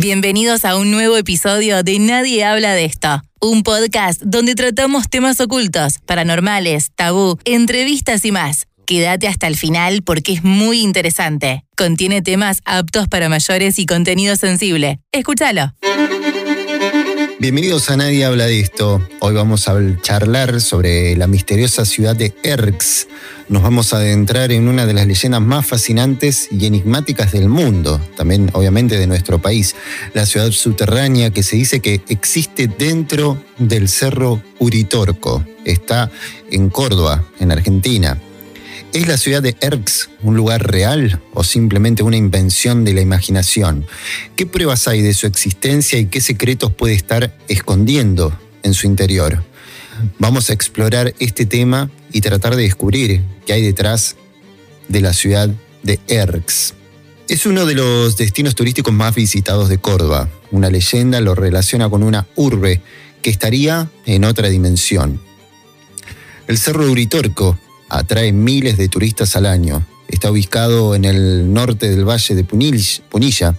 Bienvenidos a un nuevo episodio de Nadie habla de esto, un podcast donde tratamos temas ocultos, paranormales, tabú, entrevistas y más. Quédate hasta el final porque es muy interesante. Contiene temas aptos para mayores y contenido sensible. Escúchalo. Bienvenidos a Nadie habla de esto. Hoy vamos a charlar sobre la misteriosa ciudad de Erx. Nos vamos a adentrar en una de las leyendas más fascinantes y enigmáticas del mundo, también obviamente de nuestro país, la ciudad subterránea que se dice que existe dentro del cerro Uritorco. Está en Córdoba, en Argentina. ¿Es la ciudad de Erx un lugar real o simplemente una invención de la imaginación? ¿Qué pruebas hay de su existencia y qué secretos puede estar escondiendo en su interior? Vamos a explorar este tema y tratar de descubrir qué hay detrás de la ciudad de Erx. Es uno de los destinos turísticos más visitados de Córdoba. Una leyenda lo relaciona con una urbe que estaría en otra dimensión. El Cerro Uritorco atrae miles de turistas al año. Está ubicado en el norte del valle de Punilla,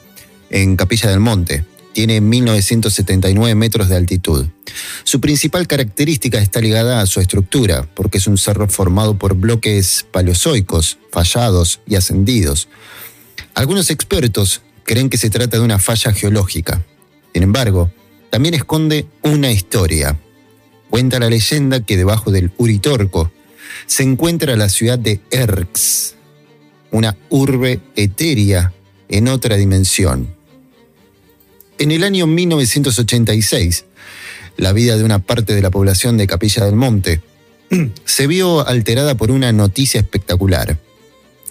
en Capilla del Monte. Tiene 1979 metros de altitud. Su principal característica está ligada a su estructura, porque es un cerro formado por bloques paleozoicos, fallados y ascendidos. Algunos expertos creen que se trata de una falla geológica. Sin embargo, también esconde una historia. Cuenta la leyenda que debajo del Uritorco se encuentra la ciudad de Erx, una urbe etérea en otra dimensión. En el año 1986, la vida de una parte de la población de Capilla del Monte se vio alterada por una noticia espectacular.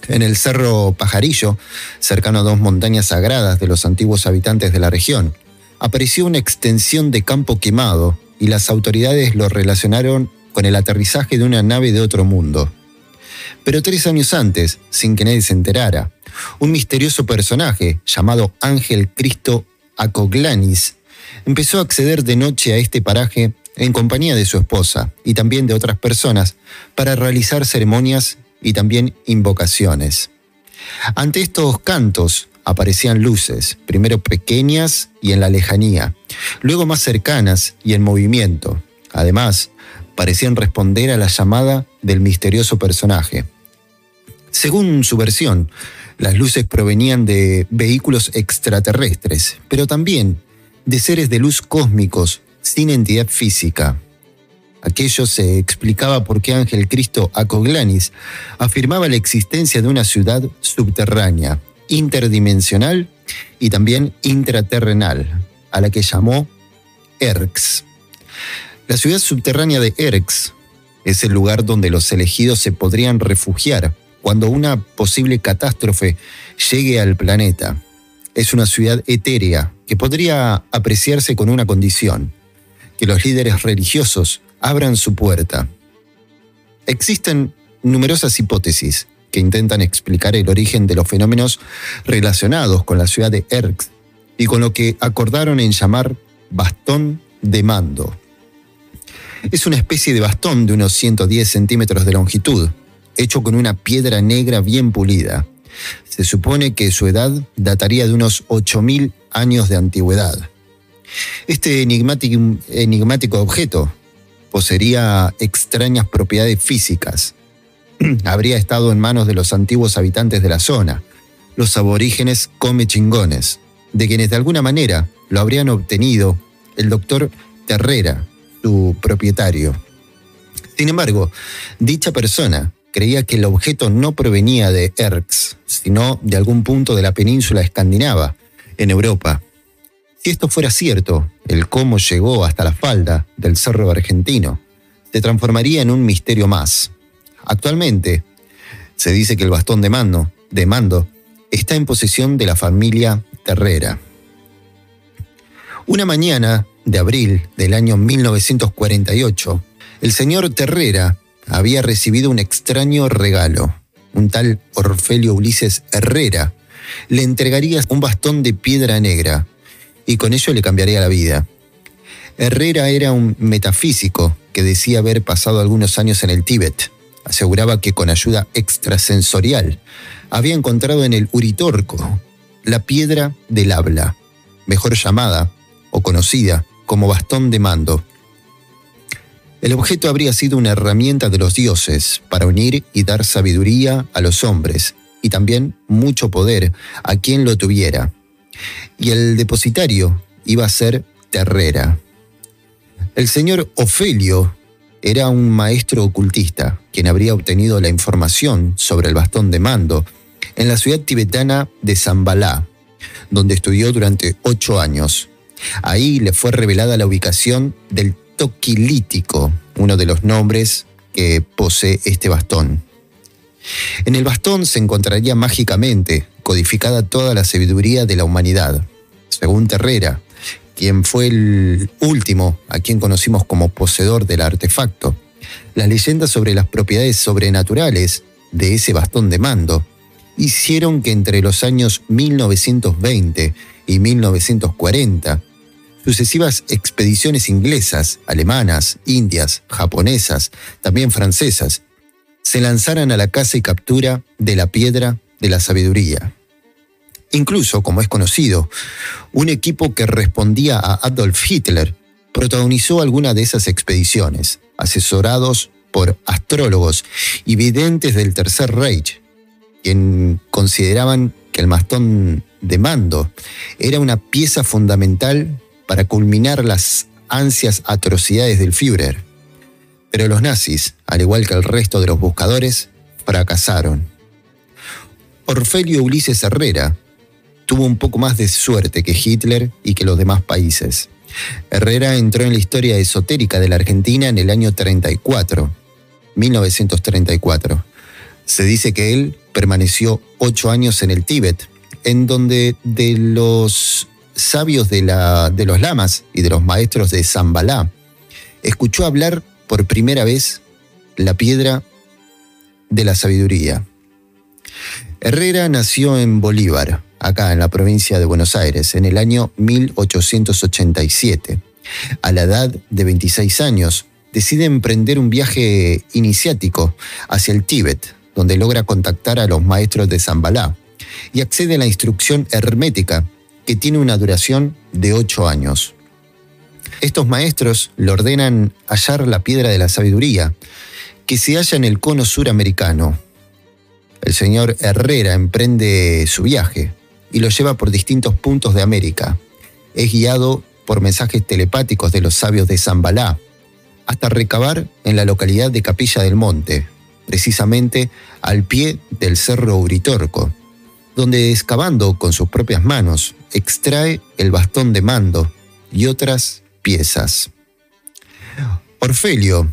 En el Cerro Pajarillo, cercano a dos montañas sagradas de los antiguos habitantes de la región, apareció una extensión de campo quemado y las autoridades lo relacionaron con el aterrizaje de una nave de otro mundo. Pero tres años antes, sin que nadie se enterara, un misterioso personaje llamado Ángel Cristo Acoglanis empezó a acceder de noche a este paraje en compañía de su esposa y también de otras personas para realizar ceremonias y también invocaciones. Ante estos cantos aparecían luces, primero pequeñas y en la lejanía, luego más cercanas y en movimiento. Además, parecían responder a la llamada del misterioso personaje. Según su versión, las luces provenían de vehículos extraterrestres, pero también de seres de luz cósmicos sin entidad física. Aquello se explicaba por qué Ángel Cristo Acoglanis afirmaba la existencia de una ciudad subterránea, interdimensional y también intraterrenal, a la que llamó Erx. La ciudad subterránea de Erx es el lugar donde los elegidos se podrían refugiar cuando una posible catástrofe llegue al planeta. Es una ciudad etérea que podría apreciarse con una condición, que los líderes religiosos abran su puerta. Existen numerosas hipótesis que intentan explicar el origen de los fenómenos relacionados con la ciudad de Erx y con lo que acordaron en llamar bastón de mando. Es una especie de bastón de unos 110 centímetros de longitud, hecho con una piedra negra bien pulida. Se supone que su edad dataría de unos 8.000 años de antigüedad. Este enigmático, objeto poseería extrañas propiedades físicas. Habría estado en manos de los antiguos habitantes de la zona, los aborígenes come chingones, de quienes de alguna manera lo habrían obtenido el doctor Terrera, su propietario. Sin embargo, dicha persona creía que el objeto no provenía de Erx, sino de algún punto de la península escandinava, en Europa. Si esto fuera cierto, el cómo llegó hasta la falda del cerro argentino se transformaría en un misterio más. Actualmente, se dice que el bastón de mando, de mando está en posesión de la familia Terrera. Una mañana de abril del año 1948, el señor Terrera había recibido un extraño regalo. Un tal Orfelio Ulises Herrera le entregaría un bastón de piedra negra y con ello le cambiaría la vida. Herrera era un metafísico que decía haber pasado algunos años en el Tíbet. Aseguraba que con ayuda extrasensorial había encontrado en el Uritorco la piedra del habla mejor llamada o conocida como bastón de mando. El objeto habría sido una herramienta de los dioses para unir y dar sabiduría a los hombres y también mucho poder a quien lo tuviera. Y el depositario iba a ser Terrera. El señor Ofelio era un maestro ocultista, quien habría obtenido la información sobre el bastón de mando en la ciudad tibetana de Zambalá, donde estudió durante ocho años. Ahí le fue revelada la ubicación del toquilítico, uno de los nombres que posee este bastón. En el bastón se encontraría mágicamente codificada toda la sabiduría de la humanidad. Según Terrera, quien fue el último a quien conocimos como poseedor del artefacto. Las leyendas sobre las propiedades sobrenaturales de ese bastón de mando hicieron que entre los años 1920 y 1940, sucesivas expediciones inglesas, alemanas, indias, japonesas, también francesas, se lanzaran a la caza y captura de la piedra de la sabiduría. Incluso, como es conocido, un equipo que respondía a Adolf Hitler protagonizó alguna de esas expediciones, asesorados por astrólogos y videntes del Tercer Reich, quien consideraban que el mastón de mando era una pieza fundamental para culminar las ansias atrocidades del Führer. Pero los nazis, al igual que el resto de los buscadores, fracasaron. Orfelio Ulises Herrera tuvo un poco más de suerte que Hitler y que los demás países. Herrera entró en la historia esotérica de la Argentina en el año 34, 1934. Se dice que él permaneció ocho años en el Tíbet, en donde de los sabios de, los lamas y de los maestros de Zambalá, escuchó hablar por primera vez la piedra de la sabiduría. Herrera nació en Bolívar, acá en la provincia de Buenos Aires, en el año 1887. A la edad de 26 años, decide emprender un viaje iniciático hacia el Tíbet, donde logra contactar a los maestros de Zambalá y accede a la instrucción hermética, que tiene una duración de ocho años. Estos maestros le ordenan hallar la piedra de la sabiduría, que se halla en el cono suramericano. El señor Herrera emprende su viaje, y lo lleva por distintos puntos de América. Es guiado por mensajes telepáticos de los sabios de Zambalá, hasta recabar en la localidad de Capilla del Monte, precisamente al pie del Cerro Uritorco, donde excavando con sus propias manos extrae el bastón de mando y otras piezas. Orfelio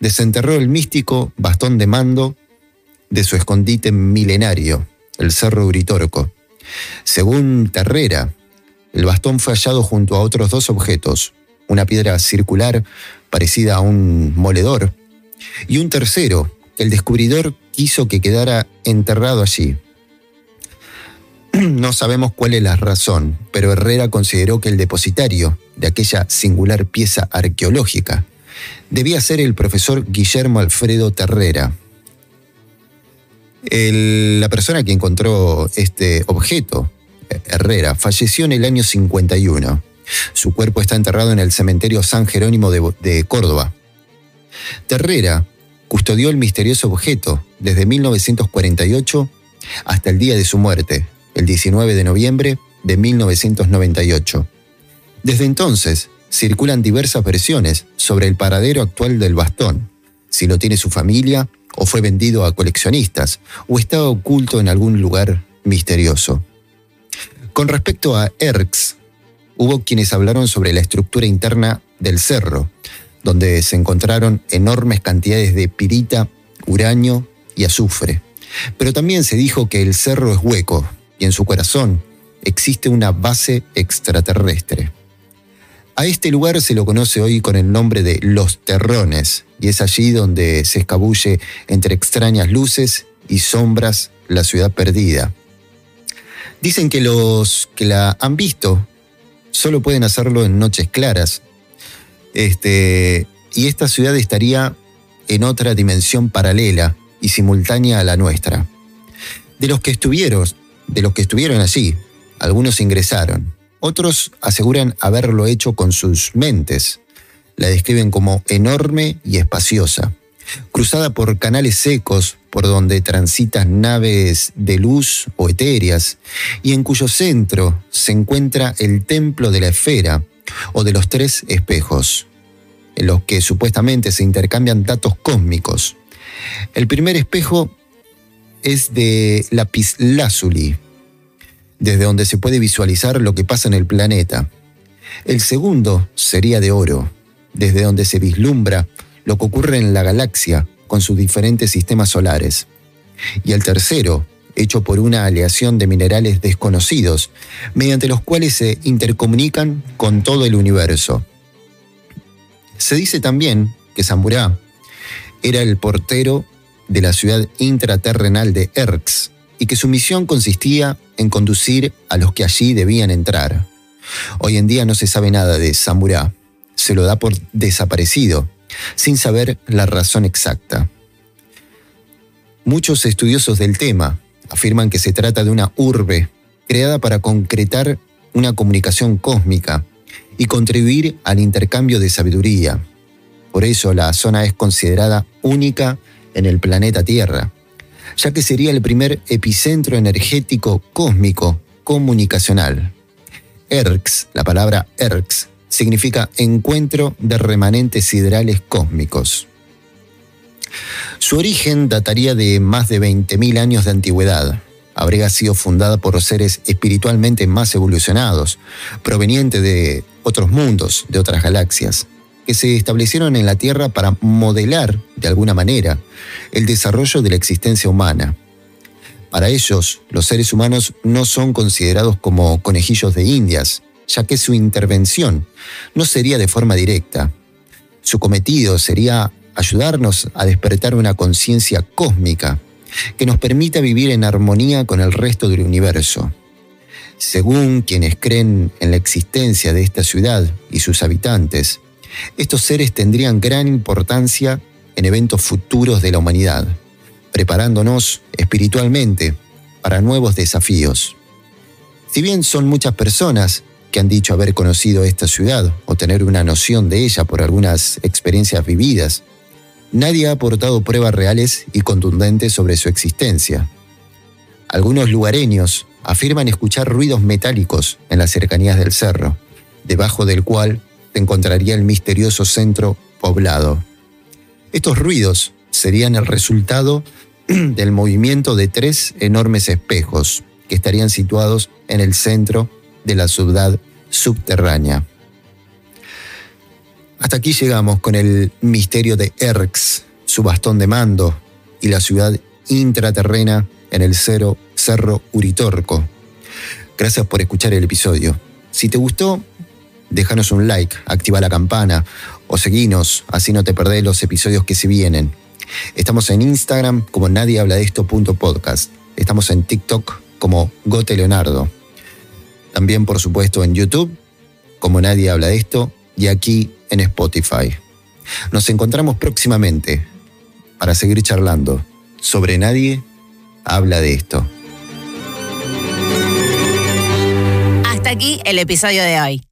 desenterró el místico bastón de mando de su escondite milenario, el Cerro Uritorco, según Terrera, el bastón fue hallado junto a otros dos objetos, una piedra circular parecida a un moledor y un tercero el descubridor quiso que quedara enterrado allí. No sabemos cuál es la razón, pero Herrera consideró que el depositario de aquella singular pieza arqueológica debía ser el profesor Guillermo Alfredo Terrera, la persona que encontró este objeto, Herrera, falleció en el año 51. Su cuerpo está enterrado en el cementerio San Jerónimo de, de Córdoba. Terrera custodió el misterioso objeto desde 1948 hasta el día de su muerte, el 19 de noviembre de 1998. Desde entonces, circulan diversas versiones sobre el paradero actual del bastón, si lo tiene su familia o fue vendido a coleccionistas, o está oculto en algún lugar misterioso. Con respecto a Erx, hubo quienes hablaron sobre la estructura interna del cerro, donde se encontraron enormes cantidades de pirita, uranio y azufre. Pero también se dijo que el cerro es hueco y en su corazón existe una base extraterrestre. A este lugar se lo conoce hoy con el nombre de Los Terrones, y es allí donde se escabulle entre extrañas luces y sombras la ciudad perdida. Dicen que los que la han visto solo pueden hacerlo en noches claras. Este, y esta ciudad estaría en otra dimensión paralela y simultánea a la nuestra. De los que estuvieron, de los que estuvieron allí, algunos ingresaron, Otros aseguran haberlo hecho con sus mentes. La describen como enorme y espaciosa, cruzada por canales secos por donde transitan naves de luz o etéreas, y en cuyo centro se encuentra el templo de la esfera o de los tres espejos, en los que supuestamente se intercambian datos cósmicos. El primer espejo es de lapislázuli, desde donde se puede visualizar lo que pasa en el planeta. El segundo sería de oro, desde donde se vislumbra lo que ocurre en la galaxia con sus diferentes sistemas solares. Y el tercero, hecho por una aleación de minerales desconocidos, mediante los cuales se intercomunican con todo el universo. Se dice también que Zamburá era el portero de la ciudad intraterrenal de Erx y que su misión consistía en conducir a los que allí debían entrar. Hoy en día no se sabe nada de Zamburá, se lo da por desaparecido, sin saber la razón exacta. Muchos estudiosos del tema afirman que se trata de una urbe creada para concretar una comunicación cósmica y contribuir al intercambio de sabiduría. Por eso la zona es considerada única en el planeta Tierra, ya que sería el primer epicentro energético cósmico comunicacional. ERX, la palabra ERX, significa encuentro de remanentes siderales cósmicos. Su origen dataría de más de 20.000 años de antigüedad. Habría sido fundada por seres espiritualmente más evolucionados, provenientes de otros mundos, de otras galaxias, que se establecieron en la Tierra para modelar, de alguna manera, el desarrollo de la existencia humana. Para ellos, los seres humanos no son considerados como conejillos de indias, ya que su intervención no sería de forma directa. Su cometido sería ayudarnos a despertar una conciencia cósmica que nos permita vivir en armonía con el resto del universo. Según quienes creen en la existencia de esta ciudad y sus habitantes, estos seres tendrían gran importancia en eventos futuros de la humanidad, preparándonos espiritualmente para nuevos desafíos. Si bien son muchas personas que han dicho haber conocido esta ciudad o tener una noción de ella por algunas experiencias vividas, nadie ha aportado pruebas reales y contundentes sobre su existencia. Algunos lugareños afirman escuchar ruidos metálicos en las cercanías del cerro, debajo del cual se encontraría el misterioso centro poblado. Estos ruidos serían el resultado del movimiento de tres enormes espejos que estarían situados en el centro de la ciudad subterránea. Hasta aquí llegamos con el misterio de Erx, su bastón de mando y la ciudad intraterrena en el cero Cerro Uritorco. Gracias por escuchar el episodio. Si te gustó, déjanos un like, activa la campana o seguinos, así no te perdés los episodios que se vienen. Estamos en Instagram como nadie habla de esto podcast. Estamos en TikTok como Gote Leonardo. También, por supuesto, en YouTube como nadie habla de esto y aquí en Spotify. Nos encontramos próximamente para seguir charlando sobre nadie habla de esto. Hasta aquí el episodio de hoy.